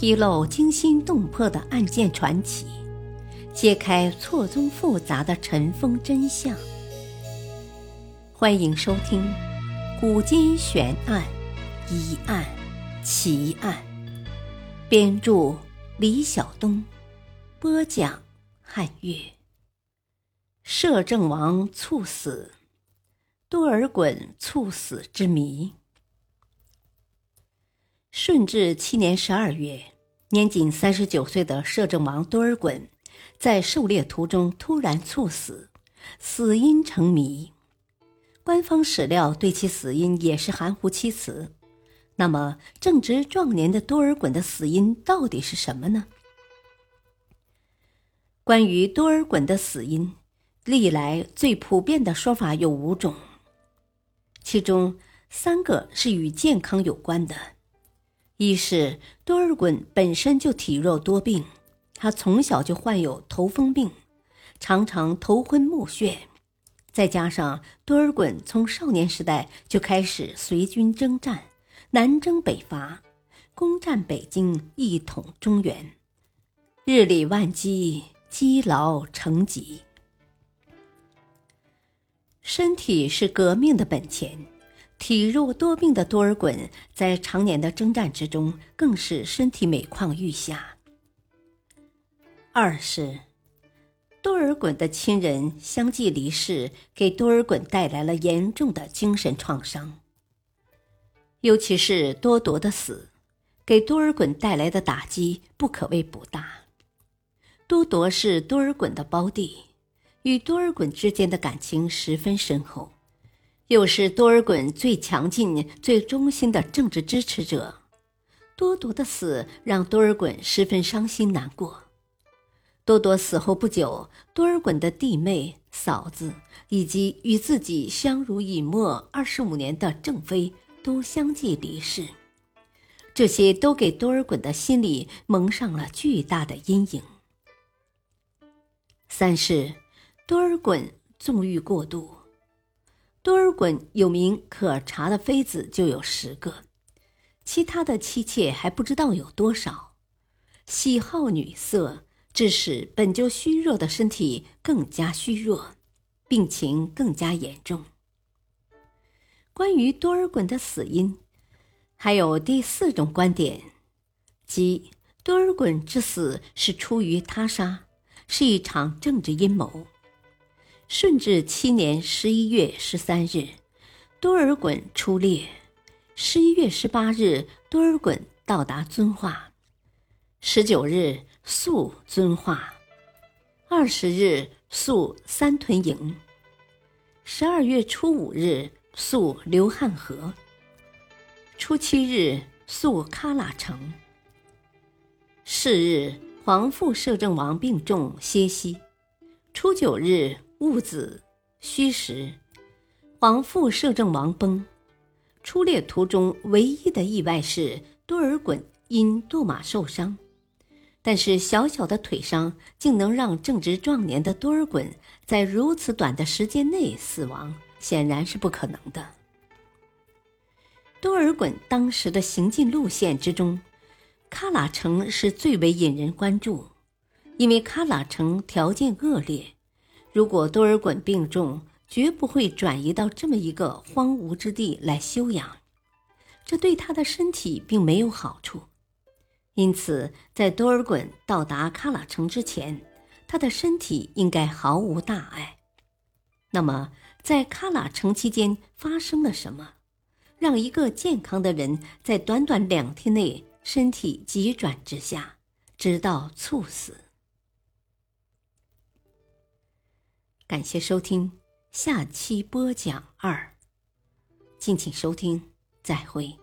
披露惊心动魄的案件传奇，揭开错综复杂的尘封真相。欢迎收听《古今悬案、疑案、奇案》，编著李晓东，播讲汉月。摄政王猝死，多尔衮猝死之谜。顺治七年十二月，年仅三十九岁的摄政王多尔衮，在狩猎途中突然猝死，死因成谜。官方史料对其死因也是含糊其辞。那么，正值壮年的多尔衮的死因到底是什么呢？关于多尔衮的死因，历来最普遍的说法有五种，其中三个是与健康有关的。一是多尔衮本身就体弱多病，他从小就患有头风病，常常头昏目眩，再加上多尔衮从少年时代就开始随军征战，南征北伐，攻占北京，一统中原，日理万机，积劳成疾，身体是革命的本钱。体弱多病的多尔衮，在常年的征战之中，更是身体每况愈下。二是，多尔衮的亲人相继离世，给多尔衮带来了严重的精神创伤。尤其是多铎的死，给多尔衮带来的打击不可谓不大。多铎是多尔衮的胞弟，与多尔衮之间的感情十分深厚。又是多尔衮最强劲、最忠心的政治支持者，多铎的死让多尔衮十分伤心难过。多铎死后不久，多尔衮的弟妹、嫂子以及与自己相濡以沫二十五年的正妃都相继离世，这些都给多尔衮的心里蒙上了巨大的阴影。三是，多尔衮纵欲过度。多尔衮有名可查的妃子就有十个，其他的妻妾还不知道有多少。喜好女色，致使本就虚弱的身体更加虚弱，病情更加严重。关于多尔衮的死因，还有第四种观点，即多尔衮之死是出于他杀，是一场政治阴谋。顺治七年十一月十三日，多尔衮出猎。十一月十八日，多尔衮到达遵化。十九日宿遵化，二十日宿三屯营。十二月初五日宿刘汉河。初七日宿喀喇城。是日，皇父摄政王病重歇息。初九日。戊子，戌时，皇父摄政王崩。出猎途中，唯一的意外是多尔衮因堕马受伤。但是小小的腿伤，竟能让正值壮年的多尔衮在如此短的时间内死亡，显然是不可能的。多尔衮当时的行进路线之中，喀喇城是最为引人关注，因为喀喇城条件恶劣。如果多尔衮病重，绝不会转移到这么一个荒芜之地来休养，这对他的身体并没有好处。因此，在多尔衮到达喀喇城之前，他的身体应该毫无大碍。那么，在喀喇城期间发生了什么，让一个健康的人在短短两天内身体急转直下，直到猝死？感谢收听，下期播讲二，敬请收听，再会。